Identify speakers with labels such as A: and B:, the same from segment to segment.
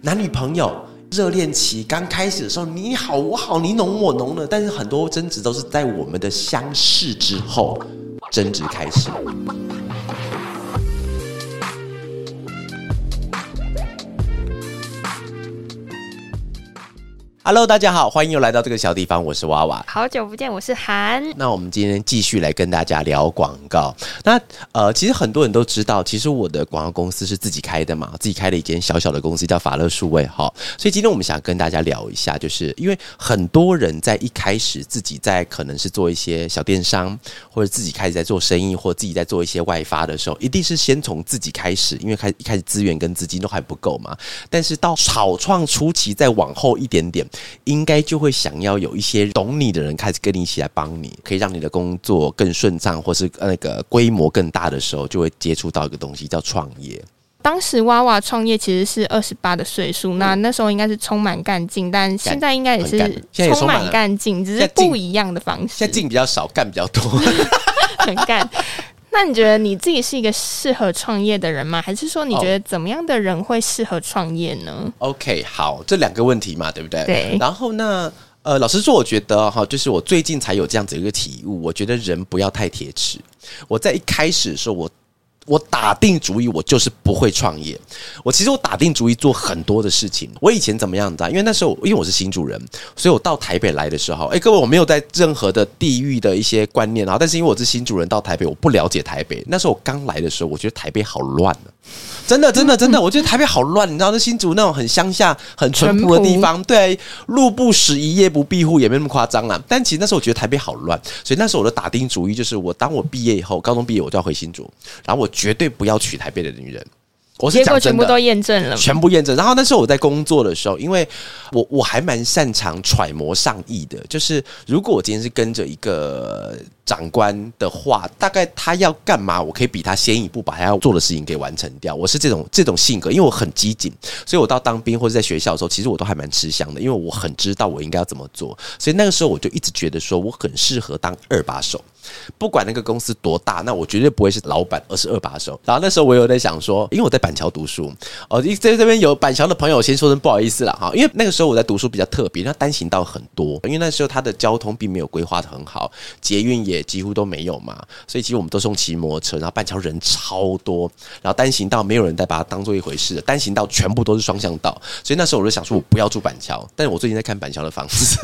A: 男女朋友热恋期刚开始的时候，你好我好，你浓我浓的，但是很多争执都是在我们的相识之后争执开始。Hello，大家好，欢迎又来到这个小地方，我是娃娃。
B: 好久不见，我是韩。
A: 那我们今天继续来跟大家聊广告。那呃，其实很多人都知道，其实我的广告公司是自己开的嘛，自己开了一间小小的公司叫法乐数位哈。所以今天我们想跟大家聊一下，就是因为很多人在一开始自己在可能是做一些小电商，或者自己开始在做生意，或自己在做一些外发的时候，一定是先从自己开始，因为开一开始资源跟资金都还不够嘛。但是到草创初期再往后一点点。应该就会想要有一些懂你的人开始跟你一起来帮你，可以让你的工作更顺畅，或是那个规模更大的时候，就会接触到一个东西叫创业。
B: 当时娃娃创业其实是二十八的岁数，那那时候应该是充满干劲，但现在应该也是充满干劲，只是不一样的方式。
A: 现在劲比较少，干比较多，
B: 很干。那你觉得你自己是一个适合创业的人吗？还是说你觉得怎么样的人会适合创业呢
A: ？OK，好，这两个问题嘛，对不对？
B: 对。
A: 然后呢，呃，老实说，我觉得哈，就是我最近才有这样子一个体悟，我觉得人不要太铁齿。我在一开始的时候，我。我打定主意，我就是不会创业。我其实我打定主意做很多的事情。我以前怎么样子啊？因为那时候，因为我是新主人，所以我到台北来的时候，哎，各位，我没有在任何的地域的一些观念啊。但是因为我是新主人到台北，我不了解台北。那时候我刚来的时候，我觉得台北好乱啊。真的，真的，真的，我觉得台北好乱，你知道，那新竹那种很乡下、很淳朴的地方，对，路不拾遗，夜不闭户，也没那么夸张啦。但其实那时候我觉得台北好乱，所以那时候我的打定主意就是，我当我毕业以后，高中毕业我就要回新竹，然后我绝对不要娶台北的女人。我是
B: 结果全部都验证了，
A: 全部验证。然后那时候我在工作的时候，因为我我还蛮擅长揣摩上意的，就是如果我今天是跟着一个。长官的话，大概他要干嘛，我可以比他先一步把他要做的事情给完成掉。我是这种这种性格，因为我很机警，所以我到当兵或者在学校的时候，其实我都还蛮吃香的，因为我很知道我应该要怎么做。所以那个时候我就一直觉得说，我很适合当二把手，不管那个公司多大，那我绝对不会是老板，而是二把手。然后那时候我有在想说，因为我在板桥读书，哦，在这边有板桥的朋友，先说声不好意思了哈，因为那个时候我在读书比较特别，那单行道很多，因为那时候它的交通并没有规划的很好，捷运也。几乎都没有嘛，所以其实我们都是用骑摩托车，然后板桥人超多，然后单行道没有人再把它当做一回事的，单行道全部都是双向道，所以那时候我就想说，我不要住板桥，但是我最近在看板桥的房子。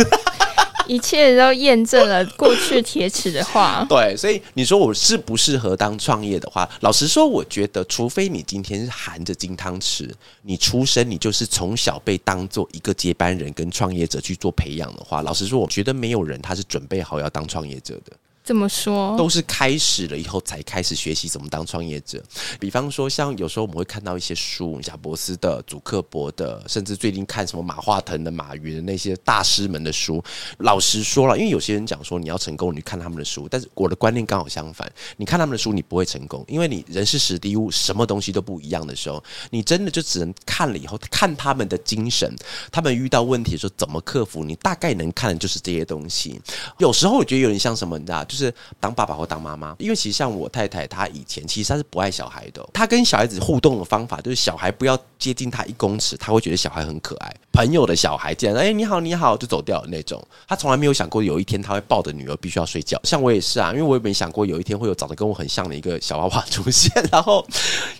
B: 一切都验证了过去铁齿的话。
A: 对，所以你说我适不适合当创业的话，老实说，我觉得，除非你今天是含着金汤匙，你出生你就是从小被当做一个接班人跟创业者去做培养的话，老实说，我觉得没有人他是准备好要当创业者的。
B: 怎么说？
A: 都是开始了以后才开始学习怎么当创业者。比方说，像有时候我们会看到一些书，贾伯斯的、祖克伯的，甚至最近看什么马化腾的、马云的那些大师们的书。老实说了，因为有些人讲说你要成功，你看他们的书。但是我的观念刚好相反，你看他们的书，你不会成功，因为你人是史蒂物，什么东西都不一样的时候，你真的就只能看了以后看他们的精神，他们遇到问题的时候怎么克服，你大概能看的就是这些东西。有时候我觉得有点像什么，你知道？就是当爸爸或当妈妈，因为其实像我太太，她以前其实她是不爱小孩的。她跟小孩子互动的方法，就是小孩不要接近她一公尺，她会觉得小孩很可爱。朋友的小孩，这样哎你好你好就走掉那种。她从来没有想过有一天她会抱着女儿必须要睡觉。像我也是啊，因为我也没想过有一天会有长得跟我很像的一个小娃娃出现。然后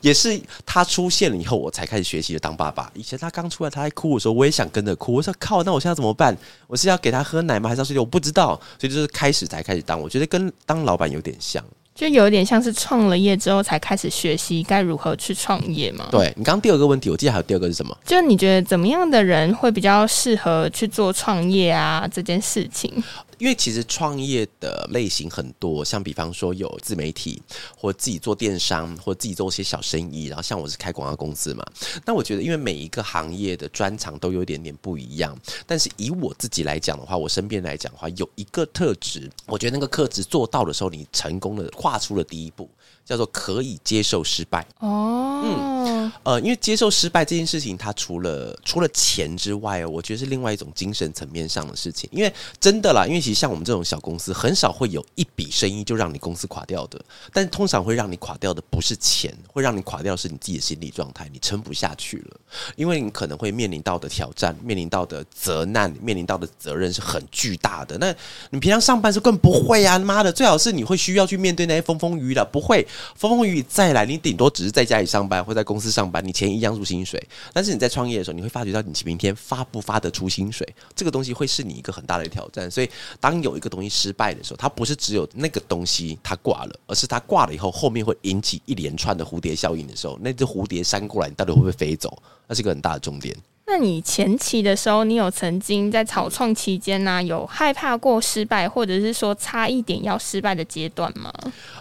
A: 也是他出现了以后，我才开始学习的当爸爸。以前他刚出来，他在哭的时候，我也想跟着哭。我说靠，那我现在怎么办？我是要给他喝奶吗？还是要睡觉？我不知道。所以就是开始才开始当。我觉得。跟当老板有点像，
B: 就有点像是创了业之后才开始学习该如何去创业嘛。
A: 对你刚刚第二个问题，我记得还有第二个是什么？
B: 就是你觉得怎么样的人会比较适合去做创业啊这件事情？
A: 因为其实创业的类型很多，像比方说有自媒体，或自己做电商，或自己做一些小生意。然后像我是开广告公司嘛，那我觉得因为每一个行业的专长都有点点不一样。但是以我自己来讲的话，我身边来讲的话，有一个特质，我觉得那个特质做到的时候，你成功的跨出了第一步。叫做可以接受失败。哦，嗯，呃，因为接受失败这件事情，它除了除了钱之外，我觉得是另外一种精神层面上的事情。因为真的啦，因为其实像我们这种小公司，很少会有一笔生意就让你公司垮掉的。但通常会让你垮掉的不是钱，会让你垮掉是你自己的心理状态，你撑不下去了。因为你可能会面临到的挑战，面临到的责难，面临到的责任是很巨大的。那你平常上班是更不会啊！妈的，最好是你会需要去面对那些风风雨雨的，不会风风雨雨再来，你顶多只是在家里上班或在公司上班，你钱一样入薪水。但是你在创业的时候，你会发觉到你明天发不发得出薪水，这个东西会是你一个很大的挑战。所以，当有一个东西失败的时候，它不是只有那个东西它挂了，而是它挂了以后，后面会引起一连串的蝴蝶效应的时候，那只蝴蝶扇过来，你到底会不会飞走？那是一个很大的重点。
B: 那你前期的时候，你有曾经在草创期间呢，有害怕过失败，或者是说差一点要失败的阶段吗？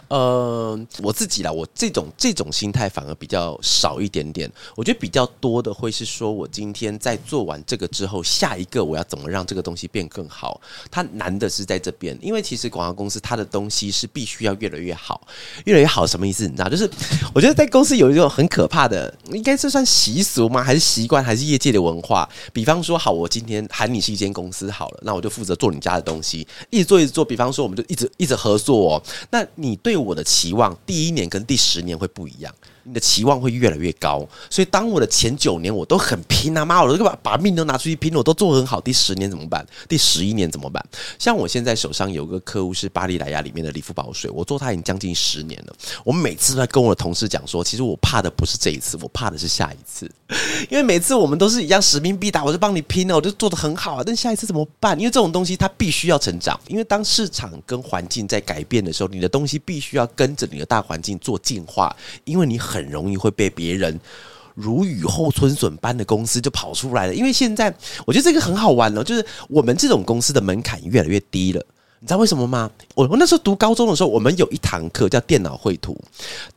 A: 呃，我自己啦，我这种这种心态反而比较少一点点。我觉得比较多的会是说，我今天在做完这个之后，下一个我要怎么让这个东西变更好？它难的是在这边，因为其实广告公司它的东西是必须要越来越好，越来越好什么意思？你知道？就是我觉得在公司有一种很可怕的，应该是算习俗吗？还是习惯？还是业界的文化？比方说，好，我今天喊你是一间公司好了，那我就负责做你家的东西，一直做一直做。比方说，我们就一直一直合作哦。那你对我的期望，第一年跟第十年会不一样。你的期望会越来越高，所以当我的前九年我都很拼啊，妈，我都把把命都拿出去拼，我都做很好。第十年怎么办？第十一年怎么办？像我现在手上有个客户是巴黎莱雅里面的理肤宝水，我做它已经将近十年了。我每次都在跟我的同事讲说，其实我怕的不是这一次，我怕的是下一次，因为每次我们都是一样使命必达，我就帮你拼了，我就做的很好啊。但下一次怎么办？因为这种东西它必须要成长，因为当市场跟环境在改变的时候，你的东西必须要跟着你的大环境做进化，因为你很。很容易会被别人如雨后春笋般的公司就跑出来了，因为现在我觉得这个很好玩哦，就是我们这种公司的门槛越来越低了，你知道为什么吗？我我那时候读高中的时候，我们有一堂课叫电脑绘图，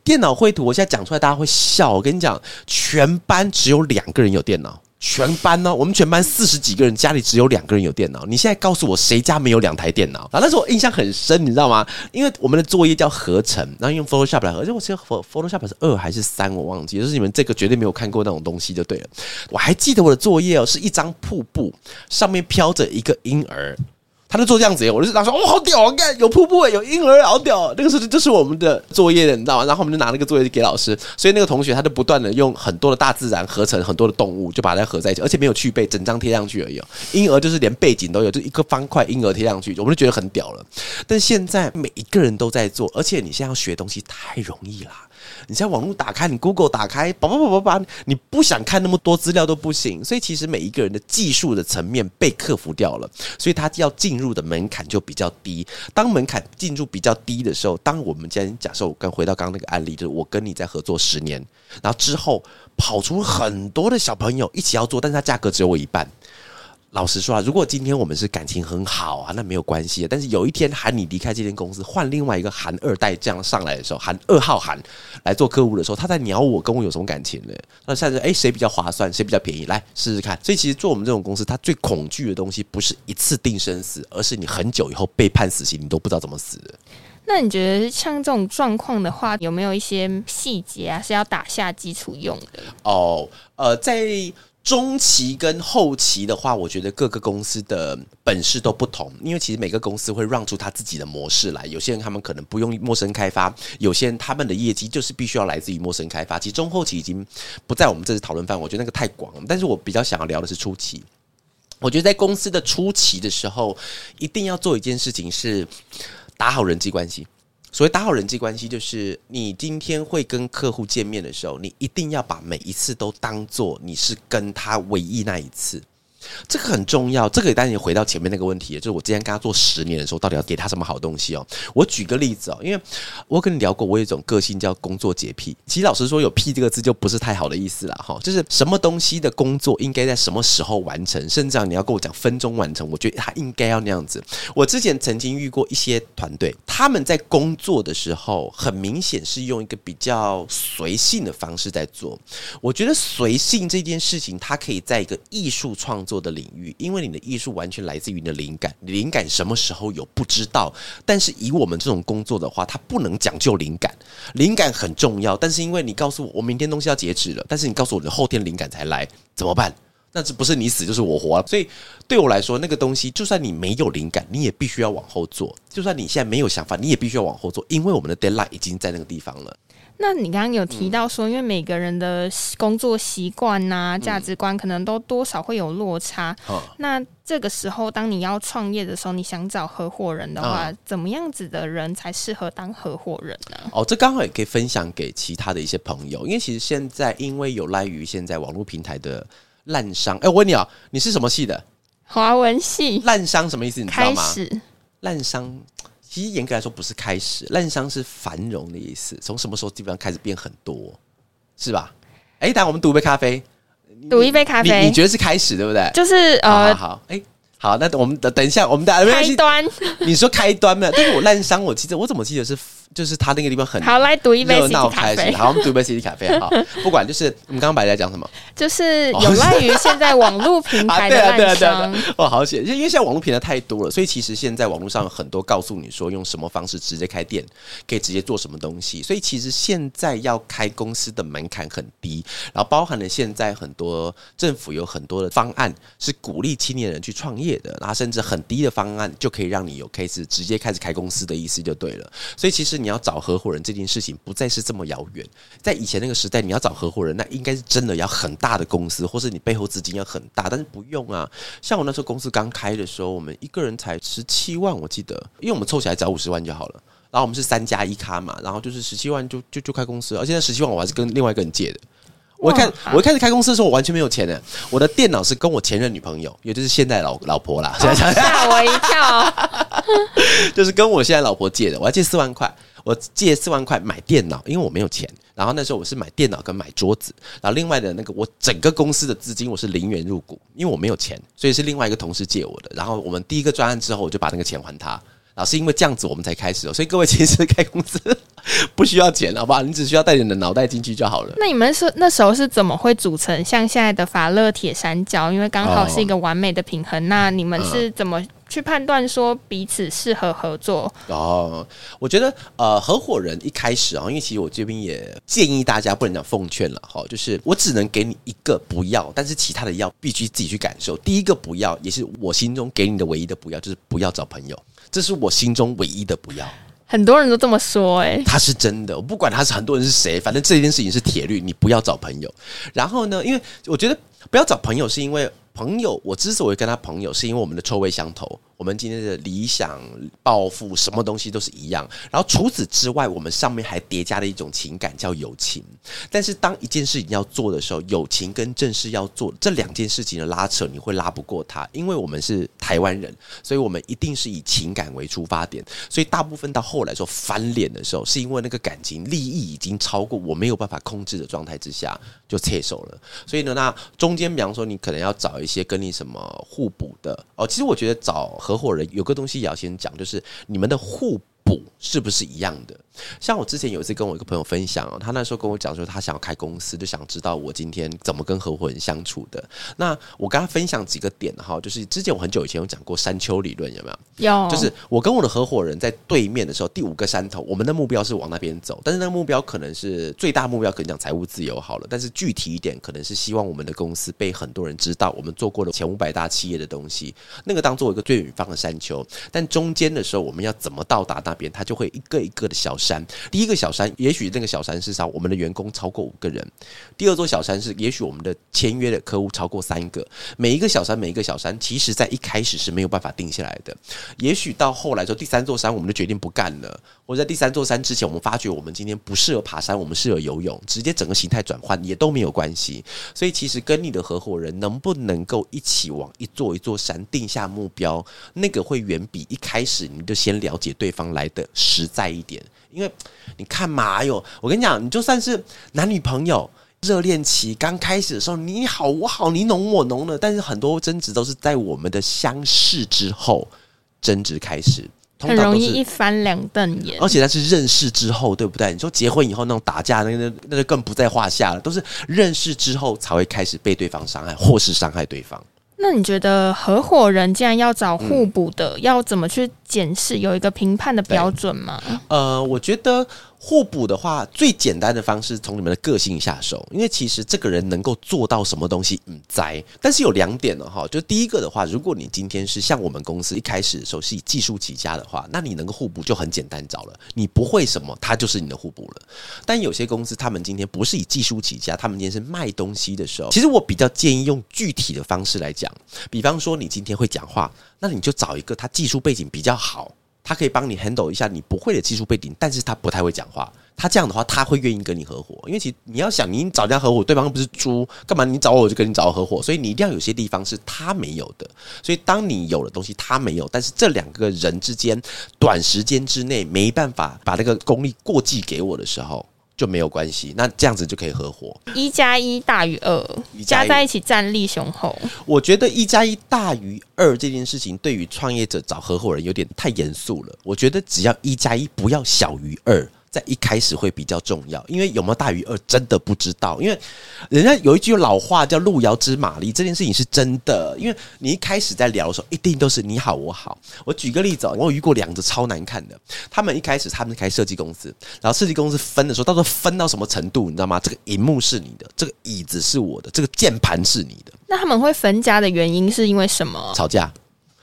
A: 电脑绘图，我现在讲出来大家会笑，我跟你讲，全班只有两个人有电脑。全班呢？我们全班四十几个人，家里只有两个人有电脑。你现在告诉我，谁家没有两台电脑？啊，那时候我印象很深，你知道吗？因为我们的作业叫合成，然后用 Photoshop 来合。而且我记得 Photoshop 是二还是三，我忘记。就是你们这个绝对没有看过那种东西，就对了。我还记得我的作业哦，是一张瀑布，上面飘着一个婴儿。他就做这样子，我就他说：“哦，好屌啊！看有瀑布，有婴儿，好屌！”那个时候就是我们的作业，你知道吗？然后我们就拿那个作业给老师，所以那个同学他就不断的用很多的大自然合成很多的动物，就把它合在一起，而且没有去背，整张贴上去而已。婴儿就是连背景都有，就一个方块婴儿贴上去，我们就觉得很屌了。但现在每一个人都在做，而且你现在要学东西太容易啦。你在网络打开，你 Google 打开，叭叭叭叭叭，你不想看那么多资料都不行。所以其实每一个人的技术的层面被克服掉了，所以他要进入的门槛就比较低。当门槛进入比较低的时候，当我们今天假设我跟回到刚刚那个案例，就是我跟你在合作十年，然后之后跑出很多的小朋友一起要做，但是他价格只有我一半。老实说啊，如果今天我们是感情很好啊，那没有关系。但是有一天喊你离开这间公司，换另外一个韩二代这样上来的时候，韩二号韩来做客户的时候，他在鸟我，跟我有什么感情呢？那现在哎，谁比较划算，谁比较便宜，来试试看。所以其实做我们这种公司，他最恐惧的东西不是一次定生死，而是你很久以后被判死刑，你都不知道怎么死的。
B: 那你觉得像这种状况的话，有没有一些细节啊是要打下基础用的？
A: 哦，呃，在。中期跟后期的话，我觉得各个公司的本事都不同，因为其实每个公司会让出他自己的模式来。有些人他们可能不用陌生开发，有些人他们的业绩就是必须要来自于陌生开发。其实中后期已经不在我们这次讨论范围，我觉得那个太广。但是我比较想要聊的是初期。我觉得在公司的初期的时候，一定要做一件事情是打好人际关系。所谓打好人际关系，就是你今天会跟客户见面的时候，你一定要把每一次都当做你是跟他唯一那一次。这个很重要，这个也带你回到前面那个问题，就是我之前跟他做十年的时候，到底要给他什么好东西哦？我举个例子哦，因为我跟你聊过，我有一种个性叫工作洁癖。其实老实说，有“癖”这个字就不是太好的意思了哈。就是什么东西的工作应该在什么时候完成，甚至你要跟我讲分钟完成，我觉得他应该要那样子。我之前曾经遇过一些团队，他们在工作的时候，很明显是用一个比较随性的方式在做。我觉得随性这件事情，它可以在一个艺术创作。的领域，因为你的艺术完全来自于你的灵感。灵感什么时候有不知道，但是以我们这种工作的话，它不能讲究灵感，灵感很重要。但是因为你告诉我，我明天东西要截止了，但是你告诉我的后天灵感才来，怎么办？那这不是你死就是我活。所以对我来说，那个东西就算你没有灵感，你也必须要往后做；就算你现在没有想法，你也必须要往后做，因为我们的 deadline 已经在那个地方了。
B: 那你刚刚有提到说，因为每个人的工作习惯呐、价值观可能都多少会有落差。那这个时候，当你要创业的时候，你想找合伙人的话，怎么样子的人才适合当合伙人呢？
A: 哦，这刚好也可以分享给其他的一些朋友，因为其实现在因为有赖于现在网络平台的烂商。哎，我问你啊，你是什么系的？
B: 华文系。
A: 烂商什么意思？你知道吗？
B: 始
A: 烂商。其实严格来说不是开始，烂商是繁荣的意思。从什么时候基本上开始变很多，是吧？哎，等我们赌一杯咖啡，
B: 赌一杯咖啡，
A: 你觉得是开始对不对？
B: 就是呃，
A: 好，哎，好，那我们等等一下，我们
B: 的开端，
A: 你说开端没有？但是我烂商，我记得我怎么记得是。就是他那个地方很
B: 好，来读一杯
A: C D 咖啡。好，我们读一杯 C D 咖啡。好，不管就是我们刚刚白在讲什么，
B: 就是有赖于现在网络平台的 烂商。
A: 哦，好险！因为现在网络平台太多了，所以其实现在网络上有很多告诉你说用什么方式直接开店，可以直接做什么东西。所以其实现在要开公司的门槛很低，然后包含了现在很多政府有很多的方案是鼓励青年人去创业的，然后甚至很低的方案就可以让你有 case 直接开始开公司的意思就对了。所以其实你要找合伙人这件事情不再是这么遥远。在以前那个时代，你要找合伙人，那应该是真的要很大的公司，或是你背后资金要很大。但是不用啊，像我那时候公司刚开的时候，我们一个人才十七万，我记得，因为我们凑起来找五十万就好了。然后我们是三加一咖嘛，然后就是十七万就就就开公司。而且那十七万我还是跟另外一个人借的。我看我一开始开公司的时候，我完全没有钱的。我的电脑是跟我前任女朋友，也就是现在老老婆啦，
B: 吓我一跳，
A: 就是跟我现在老婆借的，我要借四万块。我借四万块买电脑，因为我没有钱。然后那时候我是买电脑跟买桌子。然后另外的那个我整个公司的资金我是零元入股，因为我没有钱，所以是另外一个同事借我的。然后我们第一个专案之后，我就把那个钱还他。然后是因为这样子我们才开始哦。所以各位其实开公司 不需要钱，好不好？你只需要带你的脑袋进去就好了。
B: 那你们是那时候是怎么会组成像现在的法乐铁三角？因为刚好是一个完美的平衡。那你们是怎么？去判断说彼此适合合作
A: 哦，我觉得呃，合伙人一开始啊，因为其实我这边也建议大家不能讲奉劝了哈，就是我只能给你一个不要，但是其他的要必须自己去感受。第一个不要，也是我心中给你的唯一的不要，就是不要找朋友，这是我心中唯一的不要。
B: 很多人都这么说，哎，
A: 他是真的，我不管他是很多人是谁，反正这件事情是铁律，你不要找朋友。然后呢，因为我觉得不要找朋友，是因为。朋友，我之所以跟他朋友，是因为我们的臭味相投。我们今天的理想、抱负，什么东西都是一样。然后除此之外，我们上面还叠加了一种情感，叫友情。但是当一件事情要做的时候，友情跟正事要做这两件事情的拉扯，你会拉不过他，因为我们是台湾人，所以我们一定是以情感为出发点。所以大部分到后来说翻脸的时候，是因为那个感情利益已经超过我没有办法控制的状态之下，就撤手了。所以呢，那中间比方说，你可能要找一些跟你什么互补的哦。其实我觉得找。合伙人有个东西也要先讲，就是你们的互补是不是一样的？像我之前有一次跟我一个朋友分享，他那时候跟我讲说，他想要开公司，就想知道我今天怎么跟合伙人相处的。那我跟他分享几个点哈，就是之前我很久以前有讲过山丘理论，有没有？
B: 有。
A: 就是我跟我的合伙人在对面的时候，第五个山头，我们的目标是往那边走，但是那个目标可能是最大目标，可能讲财务自由好了，但是具体一点，可能是希望我们的公司被很多人知道，我们做过的前五百大企业的东西，那个当做一个最远方的山丘。但中间的时候，我们要怎么到达那边？它就会一个一个的小山。第一个小山，也许那个小山是啥我们的员工超过五个人；第二座小山是，也许我们的签约的客户超过三个。每一个小山，每一个小山，其实在一开始是没有办法定下来的。也许到后来说，第三座山，我们就决定不干了。或者在第三座山之前，我们发觉我们今天不适合爬山，我们适合游泳，直接整个形态转换也都没有关系。所以，其实跟你的合伙人能不能够一起往一座一座山定下目标，那个会远比一开始你就先了解对方来的实在一点。因为你看嘛，哟，我跟你讲，你就算是男女朋友热恋期刚开始的时候，你好我好，你浓我浓的，但是很多争执都是在我们的相识之后争执开始，
B: 很容易一翻两瞪眼。
A: 而且那是认识之后，对不对？你说结婚以后那种打架，那那那就更不在话下了，都是认识之后才会开始被对方伤害，或是伤害对方。
B: 那你觉得合伙人既然要找互补的，要怎么去检视？有一个评判的标准吗？
A: 呃，我觉得。互补的话，最简单的方式从你们的个性下手，因为其实这个人能够做到什么东西，嗯，在。但是有两点呢，哈，就第一个的话，如果你今天是像我们公司一开始的时候是以技术起家的话，那你能够互补就很简单找了。你不会什么，他就是你的互补了。但有些公司他们今天不是以技术起家，他们今天是卖东西的时候，其实我比较建议用具体的方式来讲，比方说你今天会讲话，那你就找一个他技术背景比较好。他可以帮你 handle 一下你不会的技术背景，但是他不太会讲话。他这样的话，他会愿意跟你合伙，因为其实你要想，你找人家合伙，对方又不是猪，干嘛你找我，我就跟你找合伙？所以你一定要有些地方是他没有的。所以当你有了东西他没有，但是这两个人之间短时间之内没办法把那个功力过继给我的时候。就没有关系，那这样子就可以合伙。
B: 一加一大于二，加在一起战力雄厚。
A: 我觉得一加一大于二这件事情，对于创业者找合伙人有点太严肃了。我觉得只要一加一不要小于二。在一开始会比较重要，因为有没有大于二真的不知道。因为人家有一句老话叫“路遥知马力”，这件事情是真的。因为你一开始在聊的时候，一定都是你好我好。我举个例子，我有遇过两个超难看的。他们一开始他们开设计公司，然后设计公司分的时候，到时候分到什么程度，你知道吗？这个荧幕是你的，这个椅子是我的，这个键盘是你的。
B: 那他们会分家的原因是因为什么？
A: 吵架。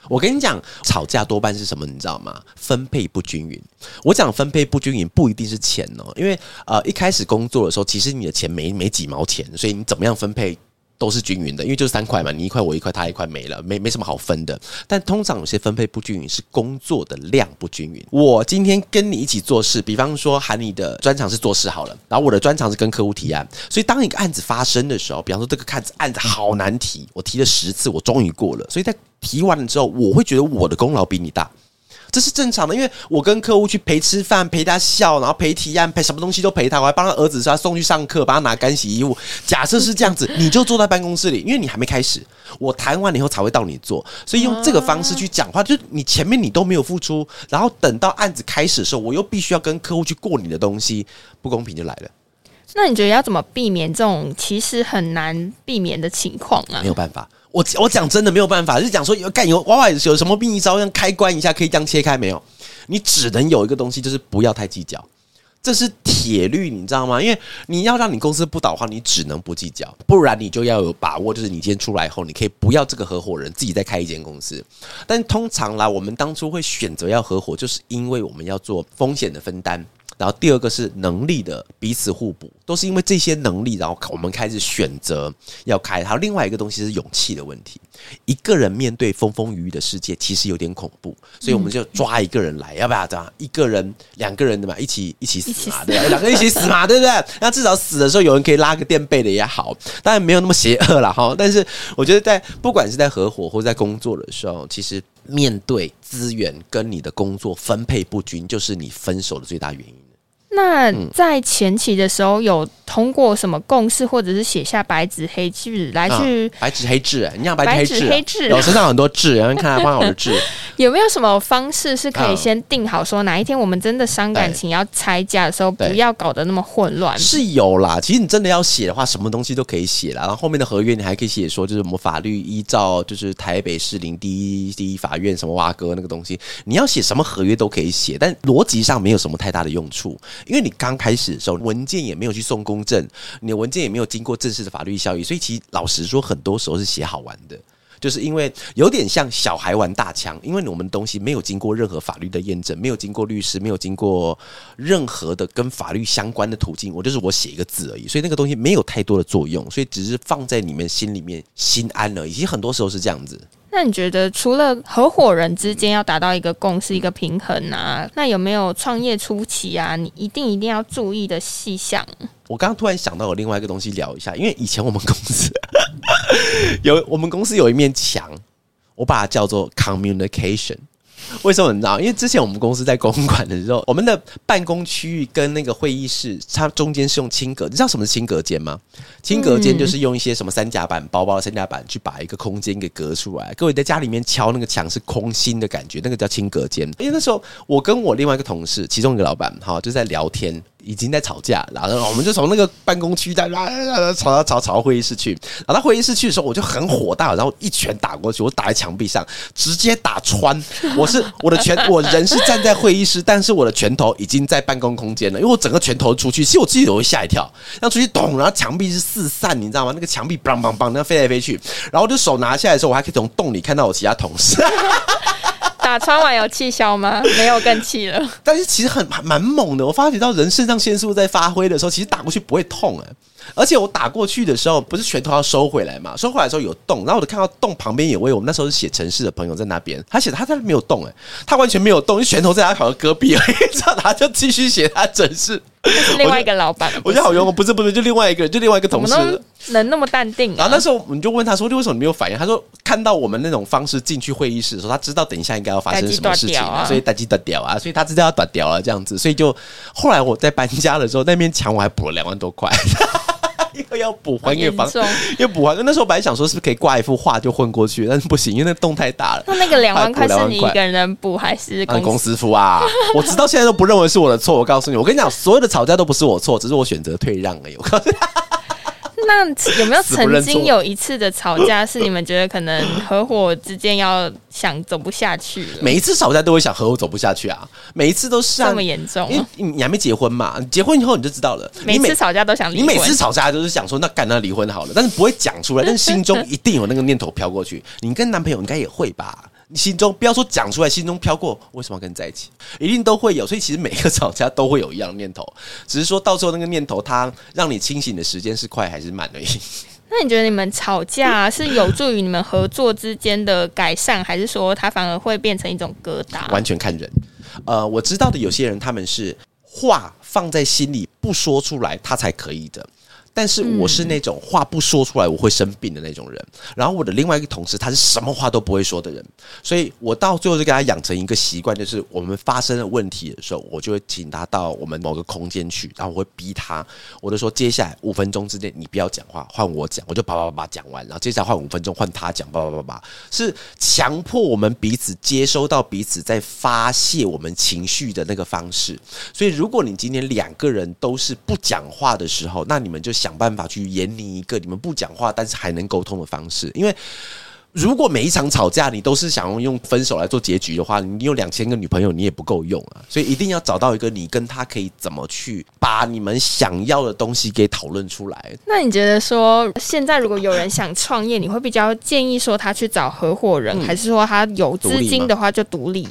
A: 我跟你讲，吵架多半是什么？你知道吗？分配不均匀。我讲分配不均匀，不一定是钱哦，因为呃，一开始工作的时候，其实你的钱没没几毛钱，所以你怎么样分配？都是均匀的，因为就是三块嘛，你一块我一块，他一块没了，没没什么好分的。但通常有些分配不均匀是工作的量不均匀。我今天跟你一起做事，比方说喊你的专长是做事好了，然后我的专长是跟客户提案。所以当一个案子发生的时候，比方说这个案子案子好难提，我提了十次，我终于过了。所以在提完了之后，我会觉得我的功劳比你大。这是正常的，因为我跟客户去陪吃饭、陪他笑，然后陪提案、陪什么东西都陪他，我还帮他儿子说送去上课，帮他拿干洗衣物。假设是这样子，你就坐在办公室里，因为你还没开始，我谈完了以后才会到你做，所以用这个方式去讲话，就你前面你都没有付出，然后等到案子开始的时候，我又必须要跟客户去过你的东西，不公平就来了。
B: 那你觉得要怎么避免这种其实很难避免的情况啊？
A: 没有办法。我我讲真的没有办法，就是讲说有干有娃娃有什么秘密招，像开关一下可以这样切开没有？你只能有一个东西，就是不要太计较，这是铁律，你知道吗？因为你要让你公司不倒的话，你只能不计较，不然你就要有把握，就是你今天出来后，你可以不要这个合伙人，自己再开一间公司。但通常啦，我们当初会选择要合伙，就是因为我们要做风险的分担。然后第二个是能力的彼此互补，都是因为这些能力，然后我们开始选择要开。还有另外一个东西是勇气的问题，一个人面对风风雨雨的世界其实有点恐怖，所以我们就抓一个人来，要不要这样？一个人、两个人的嘛，一起一起死嘛，对，两个人一起死嘛，对不对？那至少死的时候有人可以拉个垫背的也好，当然没有那么邪恶了哈。但是我觉得在不管是在合伙或在工作的时候，其实面对资源跟你的工作分配不均，就是你分手的最大原因。
B: 那在前期的时候，有通过什么共识，或者是写下白纸黑字来去
A: 白纸黑字？你讲
B: 白
A: 纸
B: 黑字，
A: 我身上很多字，然后看他帮我的字。
B: 有没有什么方式是可以先定好，说哪一天我们真的伤感情要拆家的时候，不要搞得那么混乱？
A: 是有啦，其实你真的要写的话，什么东西都可以写啦。然后后面的合约你还可以写说，就是我们法律依照就是台北市林第一第一法院什么挖哥那个东西，你要写什么合约都可以写，但逻辑上没有什么太大的用处。因为你刚开始的时候，文件也没有去送公证，你的文件也没有经过正式的法律效益，所以其实老实说，很多时候是写好玩的，就是因为有点像小孩玩大枪，因为我们东西没有经过任何法律的验证，没有经过律师，没有经过任何的跟法律相关的途径，我就是我写一个字而已，所以那个东西没有太多的作用，所以只是放在你们心里面心安了，已。其实很多时候是这样子。
B: 那你觉得除了合伙人之间要达到一个共识、一个平衡啊，那有没有创业初期啊，你一定一定要注意的细项？
A: 我刚刚突然想到有另外一个东西聊一下，因为以前我们公司 有我们公司有一面墙，我把它叫做 communication。为什么你知道？因为之前我们公司在公馆的时候，我们的办公区域跟那个会议室，它中间是用轻隔。你知道什么是轻隔间吗？轻隔间就是用一些什么三甲板、薄薄的三甲板去把一个空间给隔出来。各位在家里面敲那个墙是空心的感觉，那个叫轻隔间。因为那时候我跟我另外一个同事，其中一个老板哈，就在聊天。已经在吵架，然后我们就从那个办公区在啦吵吵吵吵到会议室去。然后到会议室去的时候，我就很火大，然后一拳打过去，我打在墙壁上，直接打穿。我是我的拳，我人是站在会议室，但是我的拳头已经在办公空间了，因为我整个拳头出去，其实我自己都会吓一跳，然后出去咚，然后墙壁是四散，你知道吗？那个墙壁梆梆梆，那飞来飞去，然后我就手拿下来的时候，我还可以从洞里看到我其他同事。
B: 打穿完有气消吗？没有，更气了。
A: 但是其实很蛮猛的，我发觉到人肾上腺素在发挥的时候，其实打过去不会痛哎。而且我打过去的时候，不是拳头要收回来嘛？收回来的时候有洞，然后我就看到洞旁边有位我们那时候是写城市的朋友在那边，他写他在没有动哎，他完全没有动，因为拳头在他好像隔壁，知 道他就继续写他城市。
B: 另外一个老板，
A: 我觉得好用，不是不是，就另外一个，就另外一个同事，
B: 能那么淡定？
A: 然后那时候我们就问他说：“为什么你没有反应？”他说：“看到我们那种方式进去会议室的时候，他知道等一下应该要发生什么事情，所以打击断掉啊，所以他知道要断掉了这样子，所以就后来我在搬家的时候，那面墙我还补了两万多块。”又要补还给房，又补还。那时候本来想说是不是可以挂一幅画就混过去，但是不行，因为那洞太大了。
B: 那那个两万块是你一个人补还是
A: 公司付啊？我直到现在都不认为是我的错。我告诉你，我跟你讲，所有的吵架都不是我错，只是我选择退让而已。我告诉你。
B: 那有没有曾经有一次的吵架是你们觉得可能合伙之间要想走不下去？
A: 每一次吵架都会想合伙走不下去啊！每一次都是啊
B: 这么严重，
A: 因为你还没结婚嘛，结婚以后你就知道了。
B: 每次吵架都想离
A: 婚，你每次吵架都是想说那干那离婚好了，但是不会讲出来，但是心中一定有那个念头飘过去。你跟男朋友应该也会吧？你心中不要说讲出来，心中飘过为什么要跟你在一起，一定都会有。所以其实每个吵架都会有一样的念头，只是说到时候那个念头，它让你清醒的时间是快还是慢而已。
B: 那你觉得你们吵架是有助于你们合作之间的改善，还是说它反而会变成一种疙瘩？
A: 完全看人。呃，我知道的有些人他们是话放在心里不说出来，他才可以的。但是我是那种话不说出来我会生病的那种人，然后我的另外一个同事他是什么话都不会说的人，所以我到最后就给他养成一个习惯，就是我们发生了问题的时候，我就会请他到我们某个空间去，然后我会逼他，我就说接下来五分钟之内你不要讲话，换我讲，我就叭叭叭讲完，然后接下来换五分钟换他讲，叭叭叭叭，是强迫我们彼此接收到彼此在发泄我们情绪的那个方式。所以如果你今天两个人都是不讲话的时候，那你们就。想办法去演你一个你们不讲话但是还能沟通的方式，因为如果每一场吵架你都是想要用分手来做结局的话，你有两千个女朋友你也不够用啊，所以一定要找到一个你跟他可以怎么去把你们想要的东西给讨论出来。
B: 那你觉得说现在如果有人想创业，你会比较建议说他去找合伙人，还是说他有资金的话就独立？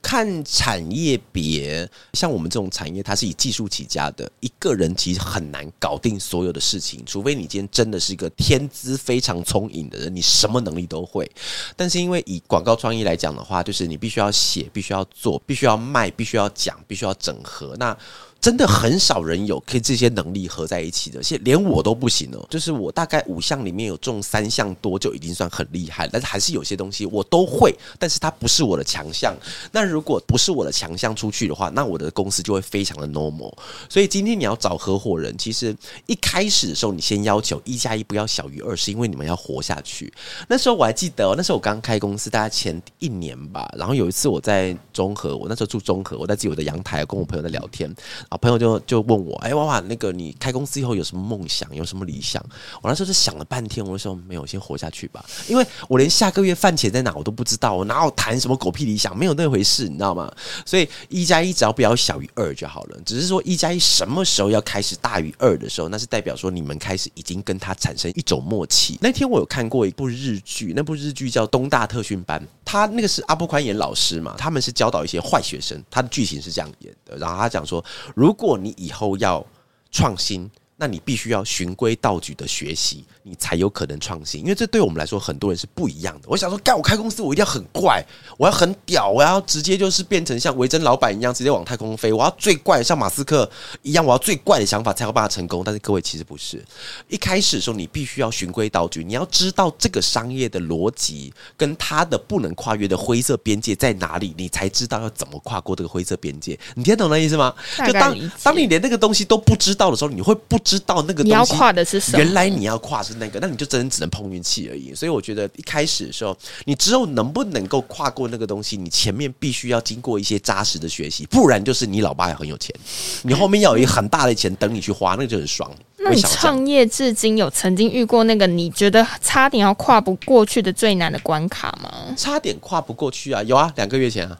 A: 看产业别，像我们这种产业，它是以技术起家的，一个人其实很难搞定所有的事情，除非你今天真的是一个天资非常聪颖的人，你什么能力都会。但是因为以广告创意来讲的话，就是你必须要写，必须要做，必须要卖，必须要讲，必须要整合。那真的很少人有可以这些能力合在一起的，现连我都不行哦。就是我大概五项里面有中三项多就已经算很厉害，但是还是有些东西我都会，但是它不是我的强项。那如果不是我的强项出去的话，那我的公司就会非常的 normal。所以今天你要找合伙人，其实一开始的时候你先要求一加一不要小于二，是因为你们要活下去。那时候我还记得，那时候我刚开公司，大概前一年吧。然后有一次我在中和，我那时候住中和，我在自己的阳台跟我朋友在聊天。啊，朋友就就问我，哎，娃娃，那个你开公司以后有什么梦想，有什么理想？我那时候就想了半天，我就说没有，先活下去吧，因为我连下个月饭钱在哪我都不知道，我哪有谈什么狗屁理想，没有那回事，你知道吗？所以一加一只要不要小于二就好了，只是说一加一什么时候要开始大于二的时候，那是代表说你们开始已经跟他产生一种默契。那天我有看过一部日剧，那部日剧叫《东大特训班》，他那个是阿布宽演老师嘛，他们是教导一些坏学生，他的剧情是这样演的，然后他讲说。如果你以后要创新。那你必须要循规蹈矩的学习，你才有可能创新。因为这对我们来说，很多人是不一样的。我想说，干我开公司，我一定要很怪，我要很屌，我要直接就是变成像维珍老板一样，直接往太空飞。我要最怪，像马斯克一样，我要最怪的想法才有办法成功。但是各位其实不是，一开始的时候你必须要循规蹈矩，你要知道这个商业的逻辑跟它的不能跨越的灰色边界在哪里，你才知道要怎么跨过这个灰色边界。你听懂那意思吗？就当当你连那个东西都不知道的时候，你会不。知道那个
B: 你要跨的是什么？
A: 原来你要跨是那个，那你就真的只能碰运气而已。所以我觉得一开始的时候，你之后能不能够跨过那个东西，你前面必须要经过一些扎实的学习，不然就是你老爸也很有钱，你后面要有一个很大的钱等你去花，那就很爽。
B: 那你创业至今有曾经遇过那个你觉得差点要跨不过去的最难的关卡吗？
A: 差点跨不过去啊，有啊，两个月前啊。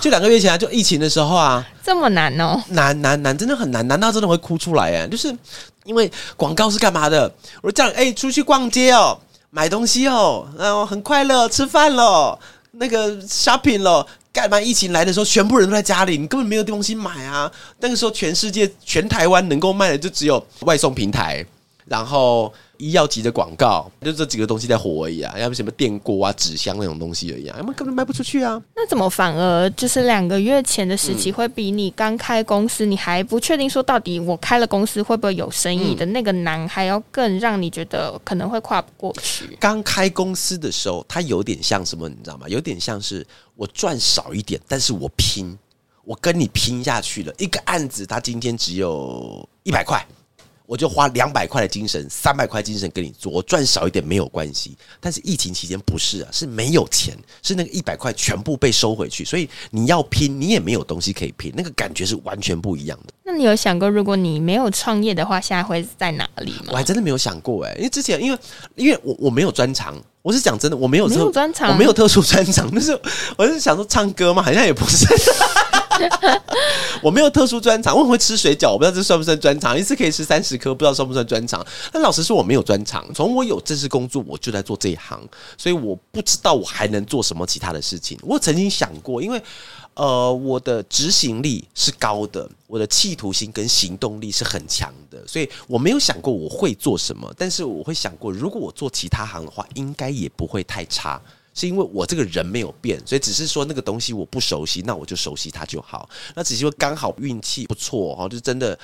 A: 就两个月前啊，就疫情的时候啊，
B: 这么难哦，
A: 难难难，真的很难，难到真的会哭出来哎！就是因为广告是干嘛的？我说这样，哎，出去逛街哦，买东西哦，然后很快乐，吃饭喽，那个 shopping 咯，干嘛？疫情来的时候，全部人都在家里，你根本没有东西买啊。那个时候，全世界全台湾能够卖的就只有外送平台，然后。医药级的广告，就这几个东西在火而已啊，要不什么电锅啊、纸箱那种东西而已啊，要么根本卖不出去啊。
B: 那怎么反而就是两个月前的时期会比你刚开公司，你还不确定说到底我开了公司会不会有生意的那个难，还要更让你觉得可能会跨不过去。
A: 刚开公司的时候，它有点像什么，你知道吗？有点像是我赚少一点，但是我拼，我跟你拼下去了。一个案子，它今天只有一百块。我就花两百块的精神，三百块精神跟你做，我赚少一点没有关系。但是疫情期间不是啊，是没有钱，是那个一百块全部被收回去，所以你要拼，你也没有东西可以拼，那个感觉是完全不一样的。
B: 那你有想过，如果你没有创业的话，现在会在哪里吗？
A: 我还真的没有想过哎，因为之前因为因为我我没有专长，我是讲真的，我没有
B: 没有专长，
A: 我没有特殊专长，就是我是想说唱歌嘛，好像也不是。我没有特殊专长，我很会吃水饺，我不知道这算不算专长。一次可以吃三十颗，不知道算不算专长。但老实说，我没有专长。从我有正式工作，我就在做这一行，所以我不知道我还能做什么其他的事情。我曾经想过，因为呃，我的执行力是高的，我的企图心跟行动力是很强的，所以我没有想过我会做什么。但是我会想过，如果我做其他行的话，应该也不会太差。是因为我这个人没有变，所以只是说那个东西我不熟悉，那我就熟悉它就好。那只是说刚好运气不错哈，就真的，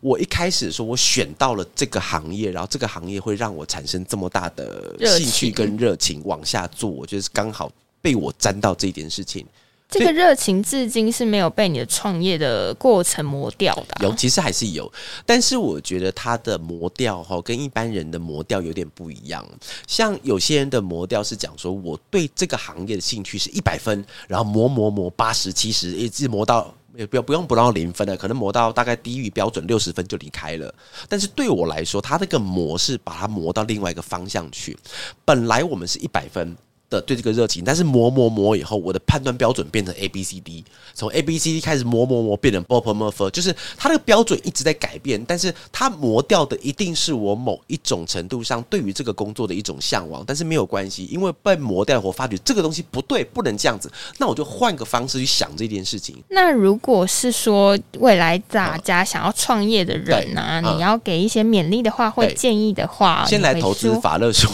A: 我一开始说我选到了这个行业，然后这个行业会让我产生这么大的兴趣跟热情往下做，我觉得是刚好被我沾到这一点事情。
B: 这个热情至今是没有被你的创业的过程磨掉的，
A: 有其实还是有，但是我觉得它的磨掉哈，跟一般人的磨掉有点不一样。像有些人的磨掉是讲说，我对这个行业的兴趣是一百分，然后磨磨磨八十七十，一直磨到也不要不用不到零分了，可能磨到大概低于标准六十分就离开了。但是对我来说，它那个磨是把它磨到另外一个方向去。本来我们是一百分。的对这个热情，但是磨磨磨以后，我的判断标准变成 A B C D，从 A B C D 开始磨磨磨变成 Bob Murphy，就是它那个标准一直在改变，但是它磨掉的一定是我某一种程度上对于这个工作的一种向往，但是没有关系，因为被磨掉，我发觉这个东西不对，不能这样子，那我就换个方式去想这件事情。
B: 那如果是说未来大家想要创业的人啊，你要给一些勉励的话，会建议的话，
A: 先来投资法乐书。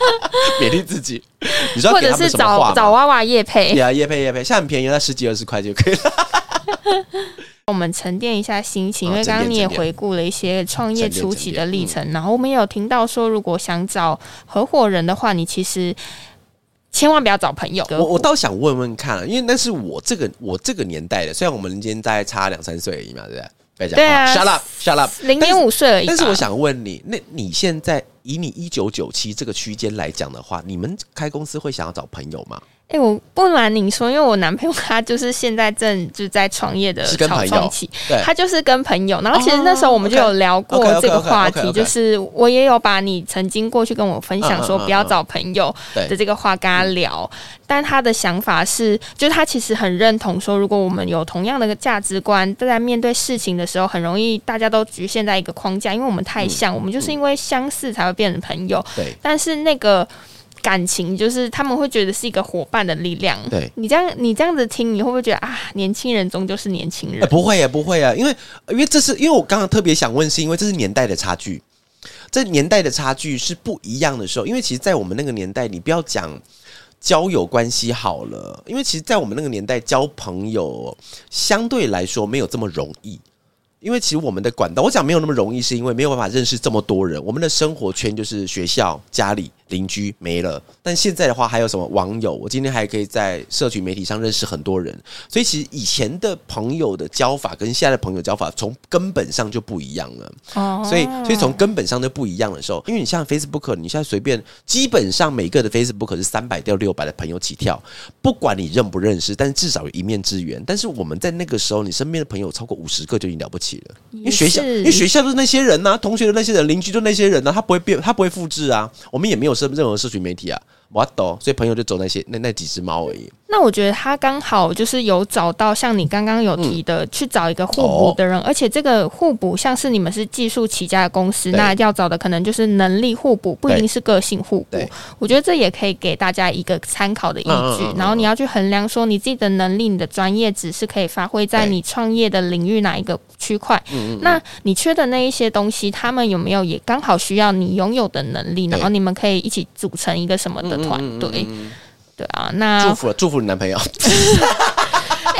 A: 勉励自己，
B: 或者是找找娃娃叶配，
A: 对啊，叶配叶配，现在很便宜，那十几二十块就可以了。
B: 我们沉淀一下心情，因为刚刚你也回顾了一些创业初期的历程，然后我们有听到说，如果想找合伙人的话，你其实千万不要找朋友。
A: 我我倒想问问看，因为那是我这个我这个年代的，虽然我们今天大概差两三岁而已嘛，对不对？
B: 对啊
A: ，shut up，shut up，
B: 零点五岁而已。
A: 但是我想问你，那你现在以你一九九七这个区间来讲的话，你们开公司会想要找朋友吗？
B: 哎，我不瞒你说，因为我男朋友他就是现在正就在创业的草创期，他就是跟朋友。然后其实那时候我们就有聊过这个话题，就是我也有把你曾经过去跟我分享说不要找朋友的这个话跟他聊。但他的想法是，就是他其实很认同说，如果我们有同样的价值观，在面对事情的时候，很容易大家都局限在一个框架，因为我们太像，我们就是因为相似才会变成朋友。
A: 对，
B: 但是那个。感情就是他们会觉得是一个伙伴的力量。
A: 对
B: 你这样，你这样子听，你会不会觉得啊，年轻人终究是年轻人？
A: 不会呀，不会啊，因为因为这是因为我刚刚特别想问，是因为这是年代的差距，这年代的差距是不一样的时候。因为其实，在我们那个年代，你不要讲交友关系好了，因为其实，在我们那个年代交朋友相对来说没有这么容易。因为其实我们的管道，我讲没有那么容易，是因为没有办法认识这么多人。我们的生活圈就是学校、家里。邻居没了。但现在的话，还有什么网友？我今天还可以在社群媒体上认识很多人。所以其实以前的朋友的交法跟现在的朋友交法，从根本上就不一样了。哦，所以所以从根本上就不一样的时候，因为你像 Facebook，你现在随便基本上每个的 Facebook 是三百到六百的朋友起跳，不管你认不认识，但是至少有一面之缘。但是我们在那个时候，你身边的朋友超过五十个就已经了不起了，因为学校因为学校都是那些人呐，同学的那些人，邻居就那些人呐，他不会变，他不会复制啊。我们也没有社任何社群媒体啊。我懂，所以朋友就走那些那那几只猫而已。
B: 那我觉得他刚好就是有找到像你刚刚有提的，去找一个互补的人，而且这个互补像是你们是技术起家的公司，那要找的可能就是能力互补，不一定是个性互补。我觉得这也可以给大家一个参考的依据。然后你要去衡量说你自己的能力、你的专业只是可以发挥在你创业的领域哪一个区块。那你缺的那一些东西，他们有没有也刚好需要你拥有的能力？然后你们可以一起组成一个什么的？团队，对啊，那
A: 祝福祝福你男朋友。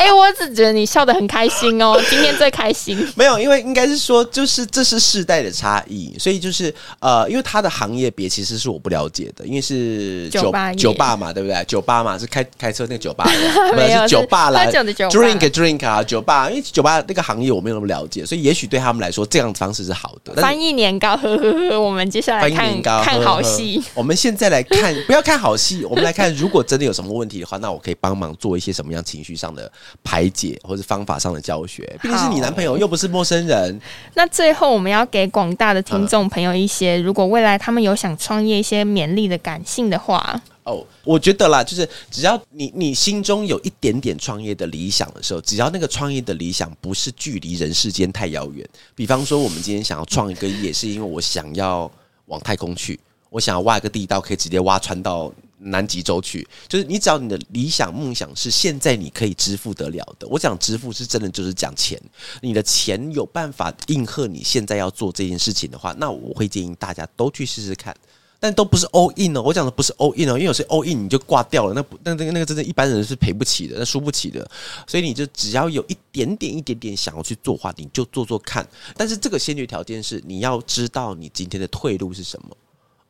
B: 哎，我只觉得你笑得很开心哦，今天最开心。
A: 没有，因为应该是说，就是这是世代的差异，所以就是呃，因为他的行业别其实是我不了解的，因为是
B: 酒吧
A: 酒吧嘛，对不对？酒吧嘛，是开开车那个酒吧，
B: 没有
A: 是酒吧来
B: drink
A: drink 啊，酒吧，因为酒吧那个行业我没有那么了解，所以也许对他们来说这样的方式是好的。
B: 翻译年糕，呵呵呵，我们接下来看看好戏。
A: 我们现在来看，不要看好戏，我们来看，如果真的有什么问题的话，那我可以帮忙做一些什么样情绪上的。排解或者方法上的教学，毕竟是你男朋友，又不是陌生人。
B: 那最后我们要给广大的听众朋友一些，如果未来他们有想创业一些勉励的感性的话。
A: 哦，我觉得啦，就是只要你你心中有一点点创业的理想的时候，只要那个创业的理想不是距离人世间太遥远，比方说我们今天想要创一个业，是因为我想要往太空去，我想要挖一个地道，可以直接挖穿到。南极洲去，就是你只要你的理想梦想是现在你可以支付得了的。我讲支付是真的，就是讲钱。你的钱有办法应和你现在要做这件事情的话，那我会建议大家都去试试看。但都不是 all in 哦，我讲的不是 all in 哦，因为有些 all in 你就挂掉了，那那那个那个真的一般人是赔不起的，那输不起的。所以你就只要有一点点一点点想要去做的话，你就做做看。但是这个先决条件是你要知道你今天的退路是什么。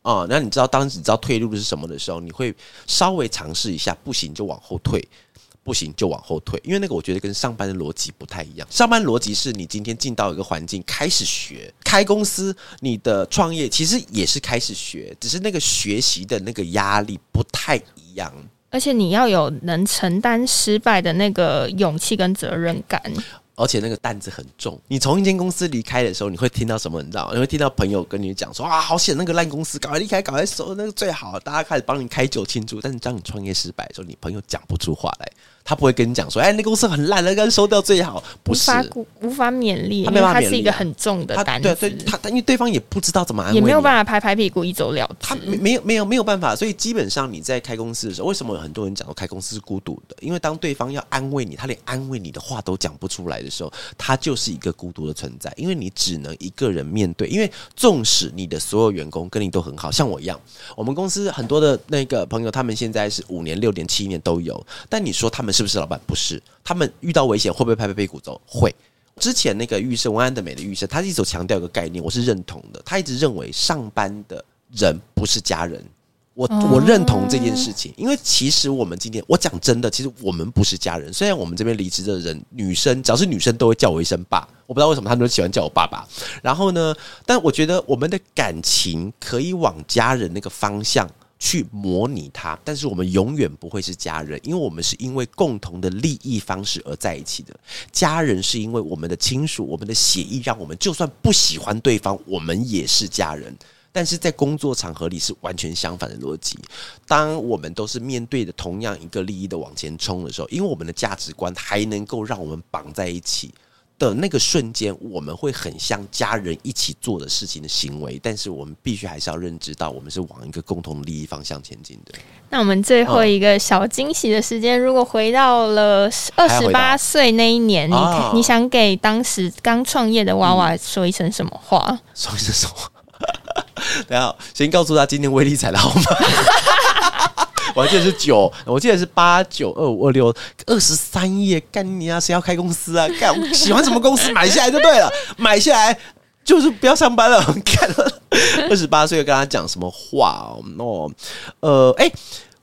A: 啊，那你知道，当时你知道退路是什么的时候，你会稍微尝试一下，不行就往后退，不行就往后退，因为那个我觉得跟上班的逻辑不太一样。上班逻辑是你今天进到一个环境开始学，开公司，你的创业其实也是开始学，只是那个学习的那个压力不太一样，
B: 而且你要有能承担失败的那个勇气跟责任感。
A: 而且那个担子很重。你从一间公司离开的时候，你会听到什么？你知道？你会听到朋友跟你讲说：“啊，好险，那个烂公司，赶快离开，赶快收，那个最好。”大家开始帮你开酒庆祝。但是当你创业失败的时候，你朋友讲不出话来。他不会跟你讲说，哎，那公司很烂，那个收掉最好，不是
B: 无法无法勉励，因为他是一个很重的担子。
A: 对对，他因为对方也不知道怎么安慰，
B: 也没有办法拍拍屁股一走了之。
A: 他没没有没有没有办法，所以基本上你在开公司的时候，为什么有很多人讲说开公司是孤独的？因为当对方要安慰你，他连安慰你的话都讲不出来的时候，他就是一个孤独的存在。因为你只能一个人面对。因为纵使你的所有员工跟你都很好，像我一样，我们公司很多的那个朋友，他们现在是五年、六年、七年都有。但你说他们是不是老板？不是。他们遇到危险会不会拍拍屁股走？会。之前那个预设文安的美的预设，他一直强调一个概念，我是认同的。他一直认为上班的人不是家人。我我认同这件事情，因为其实我们今天我讲真的，其实我们不是家人。虽然我们这边离职的人，女生只要是女生都会叫我一声爸，我不知道为什么他们都喜欢叫我爸爸。然后呢，但我觉得我们的感情可以往家人那个方向。去模拟他，但是我们永远不会是家人，因为我们是因为共同的利益方式而在一起的。家人是因为我们的亲属、我们的血意，让我们就算不喜欢对方，我们也是家人。但是在工作场合里是完全相反的逻辑。当我们都是面对的同样一个利益的往前冲的时候，因为我们的价值观还能够让我们绑在一起。的那个瞬间，我们会很像家人一起做的事情的行为，但是我们必须还是要认知到，我们是往一个共同利益方向前进的。
B: 那我们最后一个小惊喜的时间，如果回到了二十八岁那一年，你你想给当时刚创业的娃娃说一声什么话？
A: 说一声什么？等下，先告诉他今天威力踩的好吗？我记得是九，我记得是八九二五二六二十三页。干你啊！谁要开公司啊？干喜欢什么公司买下来就对了，买下来就是不要上班了。看二十八岁跟他讲什么话哦？呃，哎。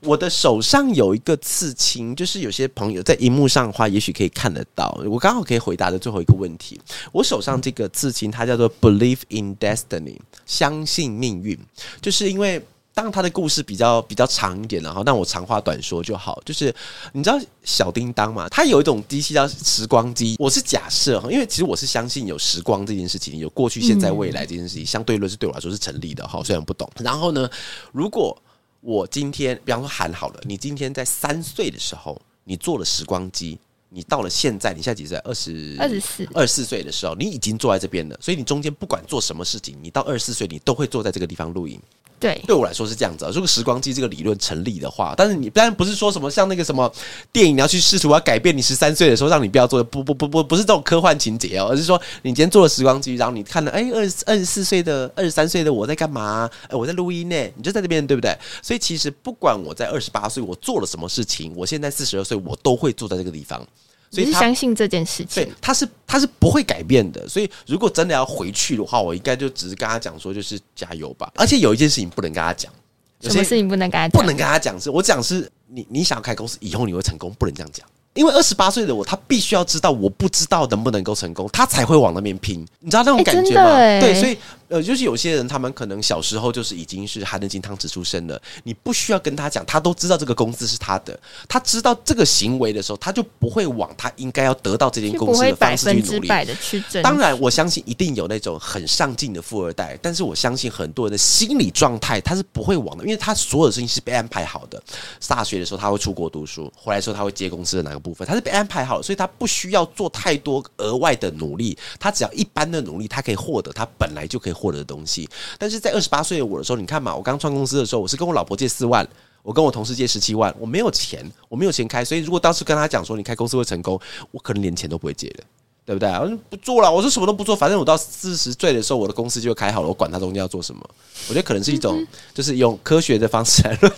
A: 我的手上有一个刺青，就是有些朋友在荧幕上的话，也许可以看得到。我刚好可以回答的最后一个问题。我手上这个刺青，它叫做 “Believe in Destiny”，相信命运。就是因为当他的故事比较比较长一点，然后那我长话短说就好。就是你知道小叮当嘛？它有一种机器叫时光机。我是假设哈，因为其实我是相信有时光这件事情，有过去、现在、未来这件事情，相对论是对我来说是成立的哈。虽然不懂。然后呢，如果我今天，比方说喊好了，你今天在三岁的时候，你做了时光机，你到了现在，你现在几岁？二十
B: 二十四，
A: 二十四岁的时候，你已经坐在这边了，所以你中间不管做什么事情，你到二十四岁，你都会坐在这个地方录音。
B: 对，
A: 对我来说是这样子。如果时光机这个理论成立的话，但是你当然不是说什么像那个什么电影，你要去试图要改变你十三岁的时候，让你不要做，不不不不，不是这种科幻情节哦，而是说你今天做了时光机，然后你看了，哎，二二十四岁的二十三岁的我在干嘛？哎，我在录音呢，你就在这边，对不对？所以其实不管我在二十八岁我做了什么事情，我现在四十二岁，我都会坐在这个地方。
B: 所以相信这件事情，
A: 对，他是他是不会改变的。所以如果真的要回去的话，我应该就只是跟他讲说，就是加油吧。而且有一件事情不能跟他讲。
B: 什么事情不能跟他
A: 讲？不能跟他讲是，我讲是你你想要开公司，以后你会成功，不能这样讲。因为二十八岁的我，他必须要知道我不知道能不能够成功，他才会往那边拼。你知道那种感觉吗？对，所以。呃，就是有些人，他们可能小时候就是已经是含着金汤匙出生了，你不需要跟他讲，他都知道这个公司是他的，他知道这个行为的时候，他就不会往他应该要得到这间公司的方式去努力。
B: 的去
A: 当然，我相信一定有那种很上进的富二代，但是我相信很多人的心理状态他是不会往的，因为他所有的事情是被安排好的。大学的时候他会出国读书，回来时候他会接公司的哪个部分，他是被安排好，所以他不需要做太多额外的努力，他只要一般的努力，他可以获得他本来就可以获得的东西。但是在二十八岁的我的时候，你看嘛，我刚创公司的时候，我是跟我老婆借四万，我跟我同事借十七万，我没有钱，我没有钱开，所以如果当时跟他讲说你开公司会成功，我可能连钱都不会借的，对不对？我说不做了，我说什么都不做，反正我到四十岁的时候，我的公司就会开好了，我管他中间要做什么。我觉得可能是一种，就是用科学的方式来论，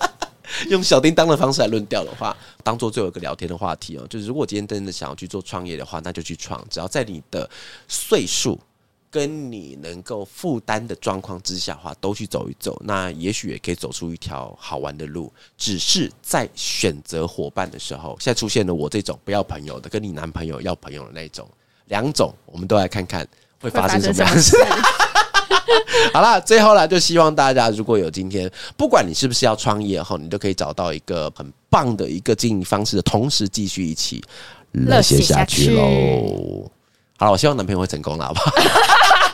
A: 用小叮当的方式来论调的话，当做最后一个聊天的话题哦。就是如果今天真的想要去做创业的话，那就去创，只要在你的岁数。跟你能够负担的状况之下话，都去走一走，那也许也可以走出一条好玩的路。只是在选择伙伴的时候，现在出现了我这种不要朋友的，跟你男朋友要朋友的那种，两种，我们都来看看会发生什么样子。好啦，最后啦，就希望大家如果有今天，不管你是不是要创业后，你都可以找到一个很棒的一个经营方式的同时，继续一起
B: 热血下去
A: 喽。好了，我希望男朋友会成功了，好不好？